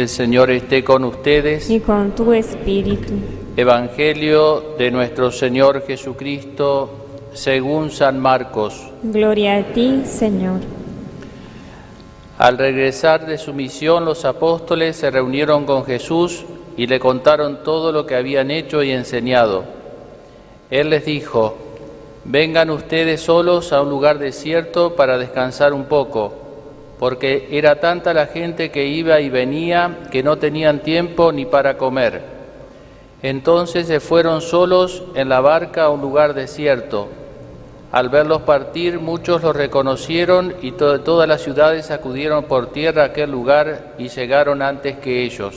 El Señor esté con ustedes. y con tu espíritu. Evangelio de nuestro Señor Jesucristo según San Marcos. Gloria a ti, Señor. Al regresar de su misión, los apóstoles se reunieron con Jesús y le contaron todo lo que habían hecho y enseñado. Él les dijo, vengan ustedes solos a un lugar desierto para descansar un poco, porque era tanta la gente que iba y venía que no tenían tiempo ni para comer. Entonces se fueron solos en la barca a un lugar desierto. Al verlos partir, muchos los reconocieron y to- todas las ciudades acudieron por tierra a aquel lugar y llegaron antes que ellos.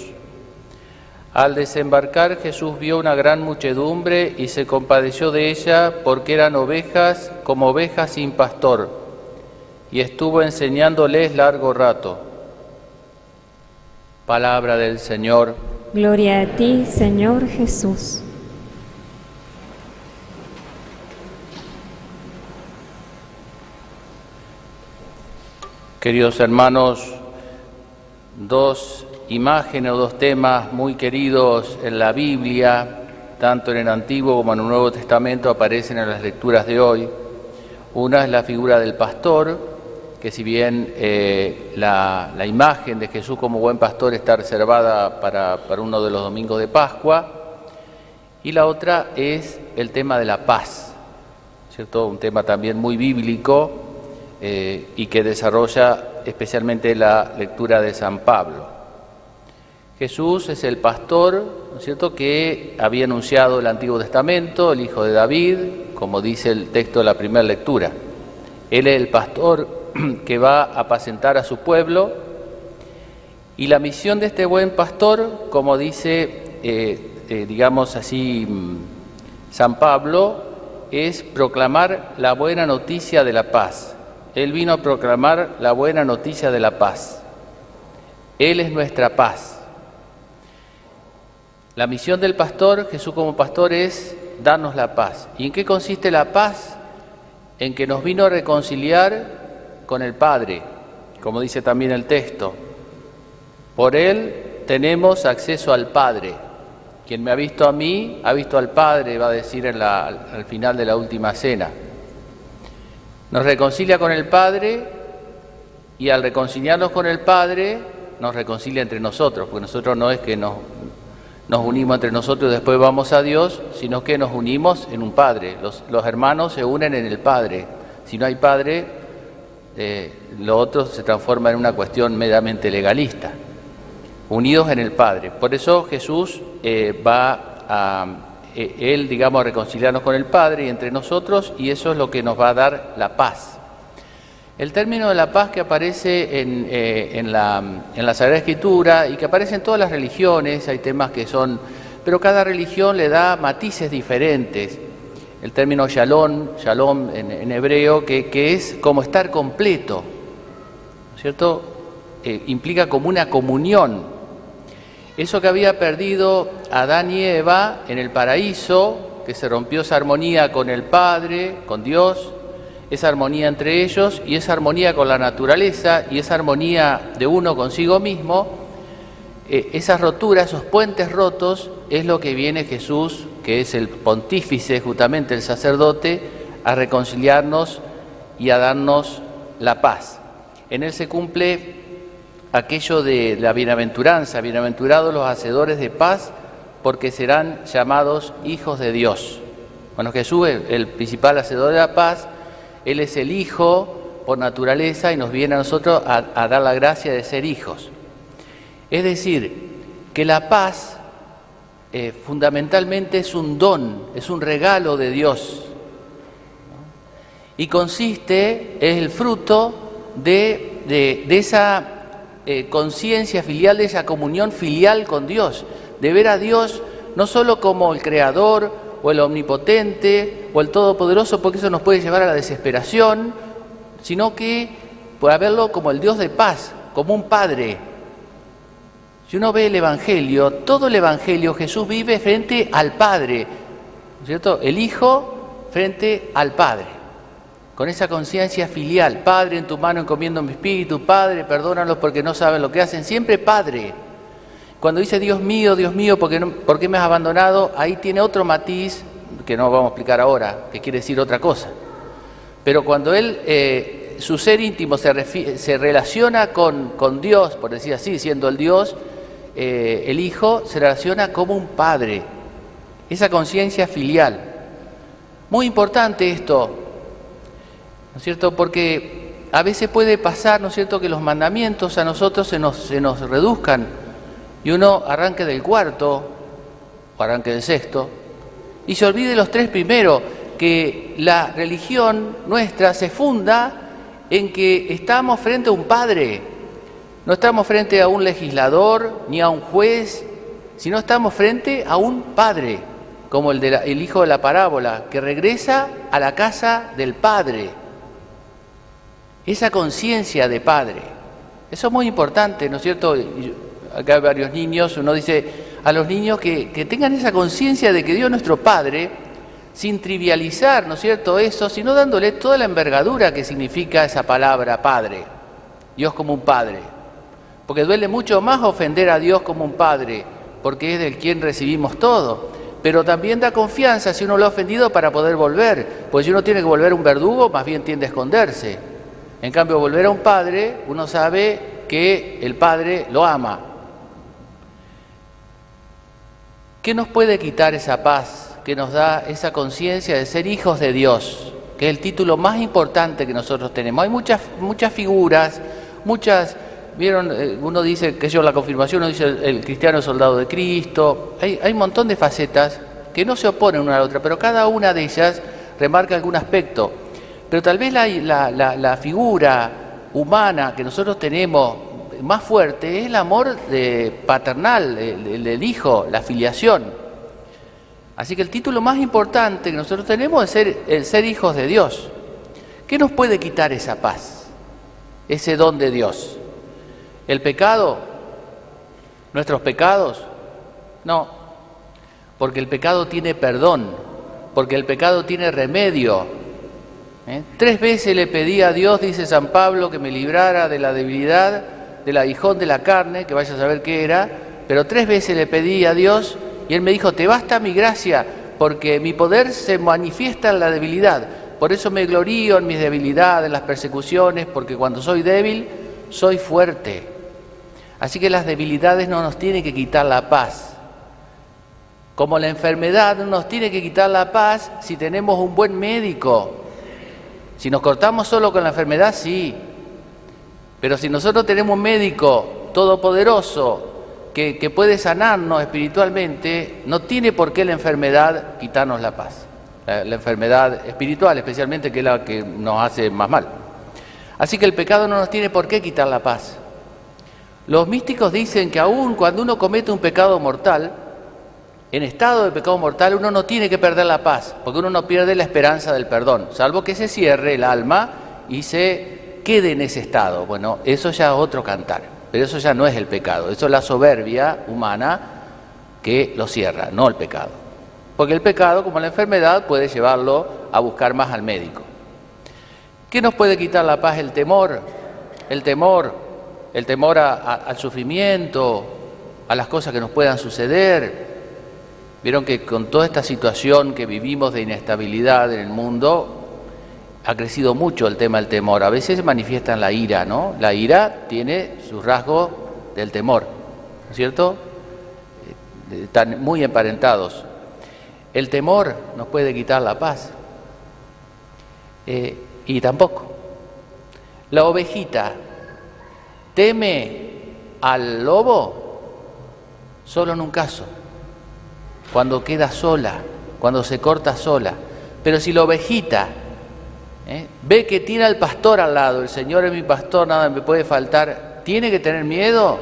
Al desembarcar Jesús vio una gran muchedumbre y se compadeció de ella porque eran ovejas como ovejas sin pastor, y estuvo enseñándoles largo rato. Palabra del Señor. Gloria a ti, Señor Jesús. Queridos hermanos, dos imágenes o dos temas muy queridos en la Biblia, tanto en el Antiguo como en el Nuevo Testamento, aparecen en las lecturas de hoy. Una es la figura del pastor, que si bien eh, la, imagen de Jesús como buen pastor está reservada para, uno de los domingos de Pascua, y la otra es el tema de la paz, ¿cierto? Un tema también muy bíblico eh, y que desarrolla especialmente la lectura de San Pablo. Jesús es el pastor, ¿no es cierto?, que había anunciado el Antiguo Testamento, el hijo de David, como dice el texto de la primera lectura. Él es el pastor que va a apacentar a su pueblo y la misión de este buen pastor, como dice, eh, eh, digamos así, mm, San Pablo, es proclamar la buena noticia de la paz. Él vino a proclamar la buena noticia de la paz. Él es nuestra paz. La misión del pastor, Jesús como pastor, es darnos la paz. ¿Y en qué consiste la paz? En que nos vino a reconciliar con el Padre, como dice también el texto. Por Él tenemos acceso al Padre. Quien me ha visto a mí, ha visto al Padre, va a decir al final de la última cena. Nos reconcilia con el Padre y al reconciliarnos con el Padre nos reconcilia entre nosotros, porque nosotros no es que nos, nos unimos entre nosotros y después vamos a Dios, sino que nos unimos en un Padre. Los, los hermanos se unen en el Padre. Si no hay Padre, eh, lo otro se transforma en una cuestión meramente legalista. Unidos en el Padre. Por eso Jesús eh, va a, eh, Él, digamos, a reconciliarnos con el Padre y entre nosotros, y eso es lo que nos va a dar la paz. El término de la paz que aparece en, eh, en la, en la Sagrada Escritura y que aparece en todas las religiones, hay temas que son, pero cada religión le da matices diferentes. El término shalom, shalom en, hebreo, que, que es como estar completo, ¿no es ¿cierto? Eh, implica como una comunión. Eso que había perdido Adán y Eva en el paraíso, que se rompió esa armonía con el Padre, con Dios, esa armonía entre ellos y esa armonía con la naturaleza y esa armonía de uno consigo mismo, eh, esas roturas, esos puentes rotos, es lo que viene Jesús, que es el pontífice, justamente el sacerdote, a reconciliarnos y a darnos la paz. En él se cumple aquello de la bienaventuranza, bienaventurados los hacedores de paz, porque serán llamados hijos de Dios. Bueno, Jesús es el principal hacedor de la paz, Él es el Hijo por naturaleza y nos viene a nosotros a, a dar la gracia de ser hijos. Es decir, que la paz eh, fundamentalmente es un don, es un regalo de Dios. Y consiste, es el fruto de, de- esa eh, conciencia filial, de esa comunión filial con Dios, de ver a Dios no solo como el creador o el omnipotente o el todopoderoso, porque eso nos puede llevar a la desesperación, sino que puede verlo como el Dios de paz, como un padre, si uno ve el Evangelio, todo el Evangelio Jesús vive frente al Padre, ¿no es ¿cierto? El Hijo frente al Padre, con esa conciencia filial. Padre, en tu mano encomiendo mi espíritu, Padre, perdónalos porque no saben lo que hacen. Siempre Padre. Cuando dice Dios mío, Dios mío, ¿por qué, no- por me has abandonado? Ahí tiene otro matiz que no vamos a explicar ahora, que quiere decir otra cosa. Pero cuando él, eh, su ser íntimo se, se relaciona con, con Dios, por decir así, siendo el Dios, eh, el Hijo se relaciona como un padre, esa conciencia filial. Muy importante esto, ¿no es cierto? Porque a veces puede pasar, ¿no es cierto?, que los mandamientos a nosotros se nos, se nos reduzcan y uno arranque del cuarto o arranque del sexto y se olvide los tres primeros, que la religión nuestra se funda en que estamos frente a un padre, no estamos frente a un legislador ni a un juez, sino estamos frente a un padre, como el, hijo de la parábola, que regresa a la casa del padre. Esa conciencia de padre. Eso es muy importante, ¿no es cierto? Acá hay varios niños, uno dice a los niños que, que tengan esa conciencia de que Dios es nuestro Padre, sin trivializar, ¿no es cierto?, eso, sino dándole toda la envergadura que significa esa palabra Padre, Dios como un Padre. Porque duele mucho más ofender a Dios como un Padre, porque es del quien recibimos todo. Pero también da confianza si uno lo ha ofendido para poder volver, pues si uno tiene que volver a un verdugo, más bien tiende a esconderse. En cambio, volver a un padre, uno sabe que el padre lo ama. ¿Qué nos puede quitar esa paz que nos da esa conciencia de ser hijos de Dios? Que es el título más importante que nosotros tenemos. Hay muchas, muchas figuras, muchas, vieron, Eh, uno dice que yo la confirmación, uno dice el, el cristiano soldado de Cristo. Hay, hay un montón de facetas que no se oponen una a la otra, pero cada una de ellas remarca algún aspecto. Pero tal vez la, la- la- la figura humana que nosotros tenemos más fuerte es el amor de- paternal el- hijo, la filiación. Así que el título más importante que nosotros tenemos es ser, el ser hijos de Dios. ¿Qué nos puede quitar esa paz? Ese don de Dios. ¿El pecado? ¿Nuestros pecados? No, porque el pecado tiene perdón, porque el pecado tiene remedio. ¿eh? Tres veces le pedí a Dios, dice San Pablo, que me librara de la debilidad, del aguijón de la carne, que vaya a saber qué era, pero tres veces le pedí a Dios y Él me dijo, te basta mi gracia, porque mi poder se manifiesta en la debilidad. Por eso me glorío en mis debilidades, en las persecuciones, porque cuando soy débil, soy fuerte. Así que las debilidades no nos tienen que quitar la paz. Como la enfermedad no nos tiene que quitar la paz si tenemos un buen médico. Si nos cortamos solo con la enfermedad, sí. Pero si nosotros tenemos un médico todopoderoso que, que puede sanarnos espiritualmente, no tiene por qué la enfermedad quitarnos la paz. La, la enfermedad espiritual, especialmente, que es la que nos hace más mal. Así que el pecado no nos tiene por qué quitar la paz. Los místicos dicen que aun cuando uno comete un pecado mortal, en estado de pecado mortal uno no tiene que perder la paz, porque uno no pierde la esperanza del perdón, salvo que se cierre el alma y se quede en ese estado. Bueno, eso ya es otro cantar, pero eso ya no es el pecado, eso es la soberbia humana que lo cierra, no el pecado. Porque el pecado, como la enfermedad, puede llevarlo a buscar más al médico. ¿Qué nos puede quitar la paz? El temor, el temor, el temor al sufrimiento, a las cosas que nos puedan suceder. Vieron que con toda esta situación que vivimos de inestabilidad en el mundo, ha crecido mucho el tema del temor. A veces se manifiesta en la ira, ¿no? La ira tiene sus rasgos del temor, ¿no es cierto? Eh, Están muy emparentados. El temor nos puede quitar la paz. Eh, y tampoco. La ovejita teme al lobo solo en un caso, cuando queda sola, cuando se corta sola. Pero si la ovejita ¿eh? ve que tiene al pastor al lado, el Señor es mi pastor, nada me puede faltar, ¿tiene que tener miedo?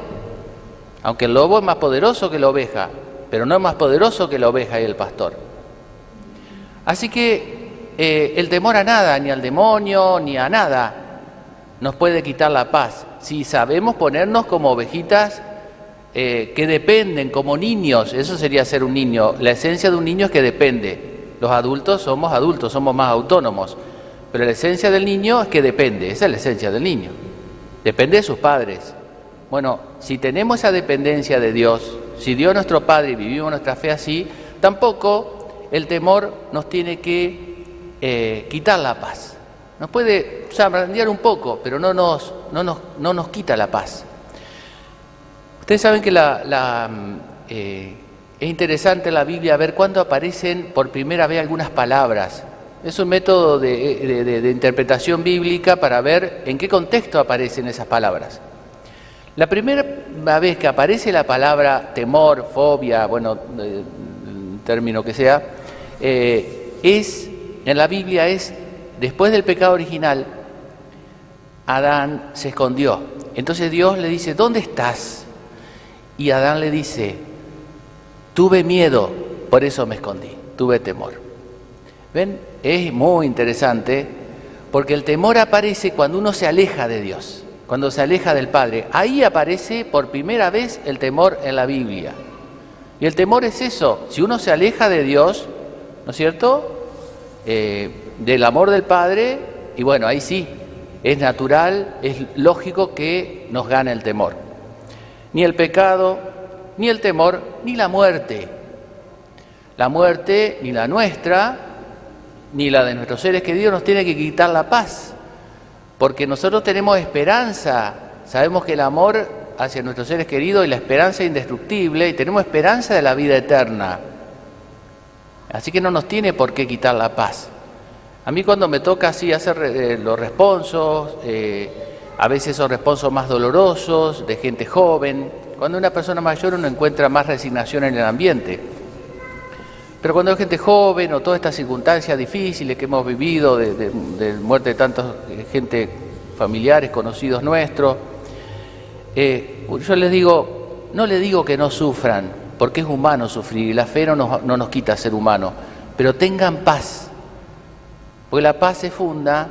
Aunque el lobo es más poderoso que la oveja, pero no es más poderoso que la oveja y el pastor. Así que eh, el temor a nada, ni al demonio, ni a nada, nos puede quitar la paz. Si sabemos ponernos como ovejitas eh, que dependen, como niños, eso sería ser un niño. La esencia de un niño es que depende. Los adultos somos adultos, somos más autónomos. Pero la esencia del niño es que depende, esa es la esencia del niño. Depende de sus padres. Bueno, si tenemos esa dependencia de Dios, si Dios es nuestro Padre y vivimos nuestra fe así, tampoco el temor nos tiene que eh, quitar la paz. Nos puede o un poco, pero no nos, no nos, no nos quita la paz. Ustedes saben que la, eh, es interesante la Biblia ver cuándo aparecen por primera vez algunas palabras. Es un método de, interpretación bíblica para ver en qué contexto aparecen esas palabras. La primera vez que aparece la palabra temor, fobia, bueno, el término que sea, eh, es en la Biblia es Después del pecado original, Adán se escondió. Entonces Dios le dice, ¿dónde estás? Y Adán le dice, tuve miedo, por eso me escondí, tuve temor. ¿Ven? Es muy interesante porque el temor aparece cuando uno se aleja de Dios, cuando se aleja del Padre. Ahí aparece por primera vez el temor en la Biblia. Y el temor es eso, si uno se aleja de Dios, ¿no es cierto? Eh, del amor del Padre, y bueno, ahí sí, es natural, es lógico que nos gane el temor. Ni el pecado, ni el temor, ni la muerte. La muerte, ni la nuestra, ni la de nuestros seres queridos, nos tiene que quitar la paz, porque nosotros tenemos esperanza, sabemos que el amor hacia nuestros seres queridos y la esperanza es indestructible, y tenemos esperanza de la vida eterna. Así que no nos tiene por qué quitar la paz. A mí cuando me toca así hacer eh, los responsos, eh, a veces son responsos más dolorosos, de gente joven, cuando una persona mayor uno encuentra más resignación en el ambiente. Pero cuando hay gente joven o todas estas circunstancias difíciles que hemos vivido, de, muerte de tanta gente familiares, conocidos nuestros, eh, yo les digo, no les digo que no sufran, porque es humano sufrir y la fe no nos, no nos quita ser humano, pero tengan paz porque la paz se funda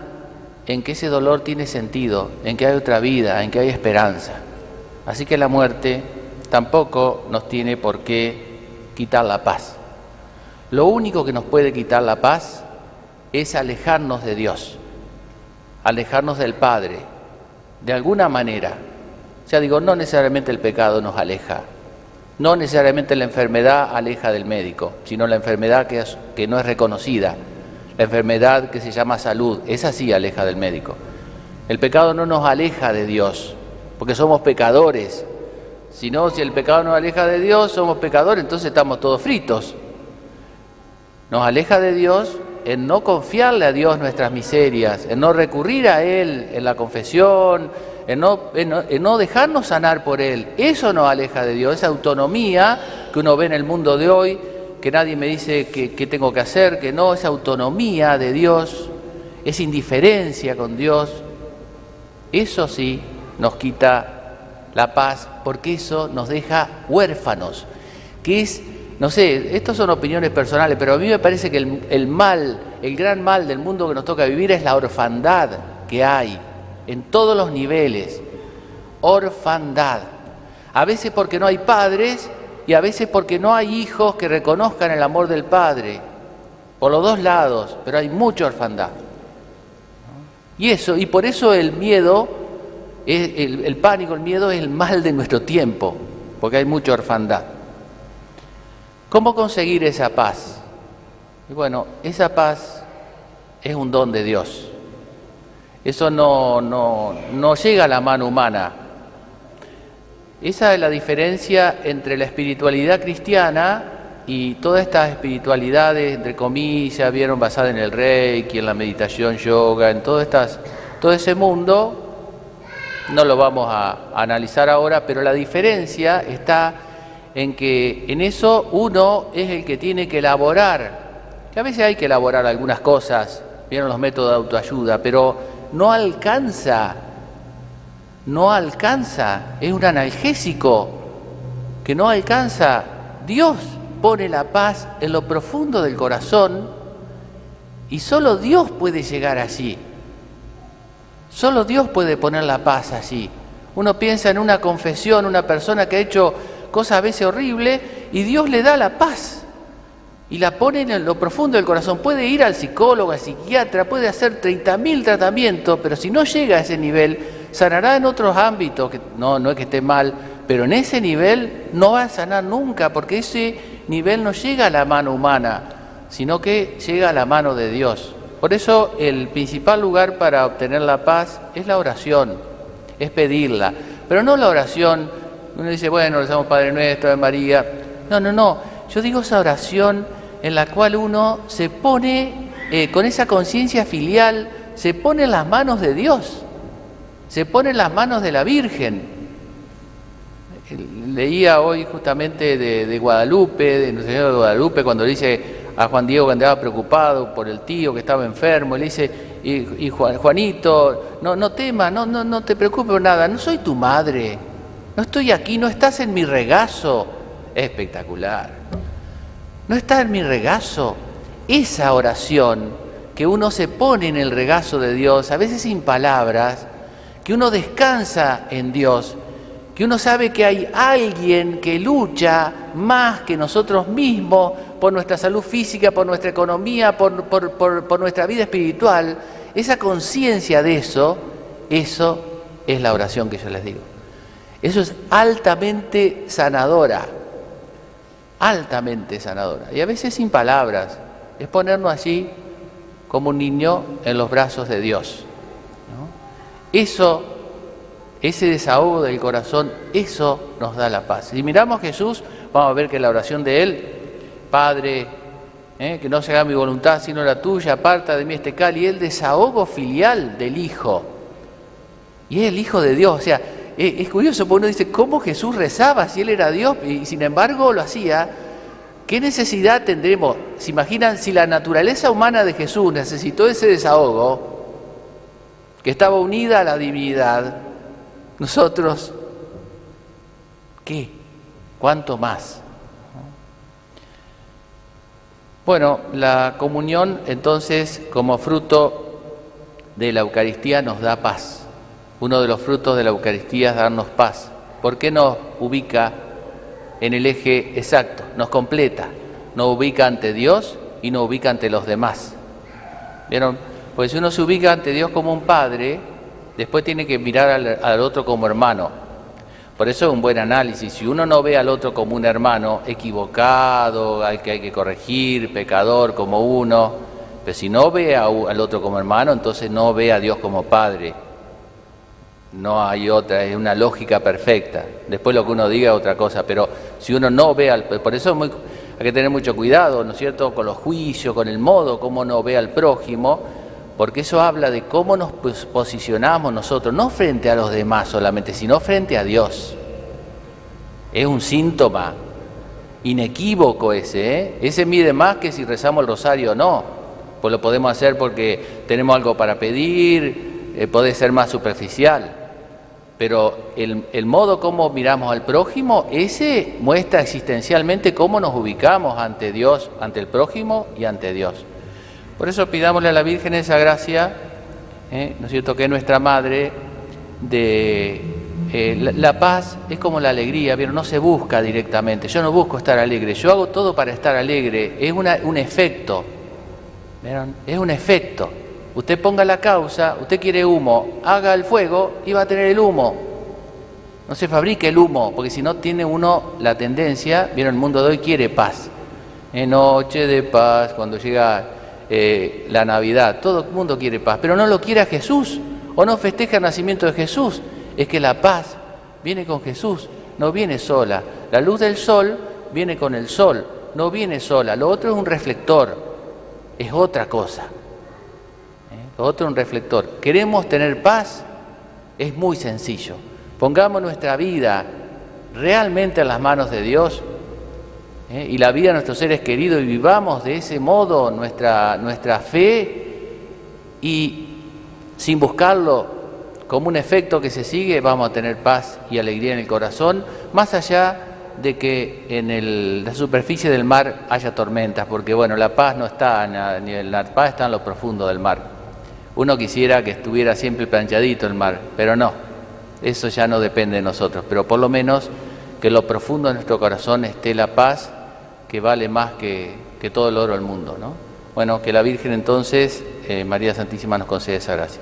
en que ese dolor tiene sentido, en que hay otra vida, en que hay esperanza. Así que la muerte tampoco nos tiene por qué quitar la paz. Lo único que nos puede quitar la paz es alejarnos de Dios, alejarnos del Padre, de alguna manera. O sea, digo, no necesariamente el pecado nos aleja, no necesariamente la enfermedad aleja del médico, sino la enfermedad que, que no es reconocida, la enfermedad que se llama salud, esa sí aleja del médico. El pecado no nos aleja de Dios, porque somos pecadores. Si no, si el pecado nos aleja de Dios, somos pecadores, entonces estamos todos fritos. Nos aleja de Dios en no confiarle a Dios nuestras miserias, en no recurrir a Él en la confesión, en no, en no, dejarnos sanar por Él. Eso nos aleja de Dios, esa autonomía que uno ve en el mundo de hoy, que nadie me dice qué tengo que hacer, que no, es autonomía de Dios, es indiferencia con Dios, eso sí nos quita la paz, porque eso nos deja huérfanos, que es, no sé, estas son opiniones personales, pero a mí me parece que el, el mal, el gran mal del mundo que nos toca vivir es la orfandad que hay en todos los niveles, orfandad. A veces porque no hay padres y a veces porque no hay hijos que reconozcan el amor del Padre, por los dos lados, pero hay mucha orfandad. Y eso, y por eso el miedo, el, el pánico, el miedo es el mal de nuestro tiempo, porque hay mucha orfandad. ¿Cómo conseguir esa paz? Y bueno, esa paz es un don de Dios. Eso no, no, no llega a la mano humana, esa es la diferencia entre la espiritualidad cristiana y todas estas espiritualidades, entre comillas, vieron basadas en el reiki, en la meditación yoga, en todo ese mundo, no lo vamos a, analizar ahora, pero la diferencia está en que en eso uno es el que tiene que elaborar, que a veces hay que elaborar algunas cosas, vieron los métodos de autoayuda, pero no alcanza no alcanza, es un analgésico que no alcanza. Dios pone la paz en lo profundo del corazón y solo Dios puede llegar allí. Solo Dios puede poner la paz allí. Uno piensa en una confesión, una persona que ha hecho cosas a veces horribles y Dios le da la paz y la pone en lo profundo del corazón. Puede ir al psicólogo, al psiquiatra, puede hacer 30.000 tratamientos, pero si no llega a ese nivel, sanará en otros ámbitos, que no, no es que esté mal, pero en ese nivel no va a sanar nunca, porque ese nivel no llega a la mano humana, sino que llega a la mano de Dios. Por eso el principal lugar para obtener la paz es la oración, es pedirla, pero no la oración, uno dice, bueno, rezamos Padre Nuestro, de María, no, no, no, yo digo esa oración en la cual uno se pone eh, con esa conciencia filial, se pone en las manos de Dios, se pone en las manos de la Virgen, leía hoy justamente de, Guadalupe, de Nuestro Señor de Guadalupe, cuando dice a Juan Diego que andaba preocupado por el tío que estaba enfermo, le dice, y, Juanito, no, no temas, no, no, no te preocupes por nada, no soy tu madre, no estoy aquí, no estás en mi regazo. Espectacular. No estás en mi regazo. Esa oración que uno se pone en el regazo de Dios, a veces sin palabras, que uno descansa en Dios, que uno sabe que hay alguien que lucha más que nosotros mismos por nuestra salud física, por nuestra economía, por, nuestra vida espiritual, esa conciencia de eso, eso es la oración que yo les digo. Eso es altamente sanadora, altamente sanadora. Y a veces sin palabras, es ponernos allí como un niño en los brazos de Dios. Eso ese desahogo del corazón, eso nos da la paz. Si miramos a Jesús, vamos a ver que la oración de Él, Padre, ¿eh? que no se haga mi voluntad sino la tuya, aparta de mí este cal, y el desahogo filial del Hijo. Y es el Hijo de Dios. O sea, es, curioso, porque uno dice, ¿cómo Jesús rezaba si Él era Dios? Y sin embargo lo hacía. ¿Qué necesidad tendremos? ¿Se imaginan si la naturaleza humana de Jesús necesitó ese desahogo, que estaba unida a la divinidad? Nosotros, ¿qué? ¿Cuánto más? Bueno, la comunión entonces como fruto de la Eucaristía nos da paz. Uno de los frutos de la Eucaristía es darnos paz. ¿Por qué nos ubica en el eje exacto? Nos completa. Nos ubica ante Dios y nos ubica ante los demás. ¿Vieron? Pues si uno se ubica ante Dios como un padre, después tiene que mirar al, otro como hermano. Por eso es un buen análisis. Si uno no ve al otro como un hermano equivocado, al que hay que corregir, pecador como uno, pero si no ve al otro como hermano, entonces no ve a Dios como Padre. No hay otra, es una lógica perfecta. Después lo que uno diga es otra cosa, pero si uno no ve al... Por eso hay que tener mucho cuidado, ¿no es cierto?, con los juicios, con el modo como uno ve al prójimo, porque eso habla de cómo nos posicionamos nosotros, no frente a los demás solamente, sino frente a Dios. Es un síntoma inequívoco ese, ¿eh? ese mide más que si rezamos el rosario o no, pues lo podemos hacer porque tenemos algo para pedir, eh, puede ser más superficial, pero el, el modo como miramos al prójimo, ese muestra existencialmente cómo nos ubicamos ante Dios, ante el prójimo y ante Dios. Por eso pidámosle a la Virgen esa gracia, ¿eh? ¿no es cierto?, que nuestra madre de eh, la, paz es como la alegría, pero no se busca directamente. Yo no busco estar alegre, yo hago todo para estar alegre. Es un efecto, ¿vieron? Es un efecto. Usted ponga la causa, usted quiere humo, haga el fuego y va a tener el humo. No se fabrique el humo, porque si no tiene uno la tendencia, vieron, el mundo de hoy quiere paz. En noche de paz, cuando llega eh, la Navidad, todo el mundo quiere paz, pero no lo quiere Jesús o no festeja el nacimiento de Jesús. Es que la paz viene con Jesús, no viene sola. La luz del sol viene con el sol, no viene sola. Lo otro es un reflector, es otra cosa. ¿Eh? Lo otro es un reflector. ¿Queremos tener paz? Es muy sencillo. Pongamos nuestra vida realmente en las manos de Dios ¿eh? y la vida de nuestros seres queridos y vivamos de ese modo nuestra, nuestra fe y sin buscarlo como un efecto que se sigue, vamos a tener paz y alegría en el corazón, más allá de que en la superficie del mar haya tormentas, porque bueno, la paz no está, en la paz está en lo profundo del mar. Uno quisiera que estuviera siempre planchadito el mar, pero no, eso ya no depende de nosotros, pero por lo menos que en lo profundo de nuestro corazón esté la paz que vale más que, todo el oro del mundo. ¿no? Bueno, que la Virgen entonces, eh, María Santísima, nos conceda esa gracia.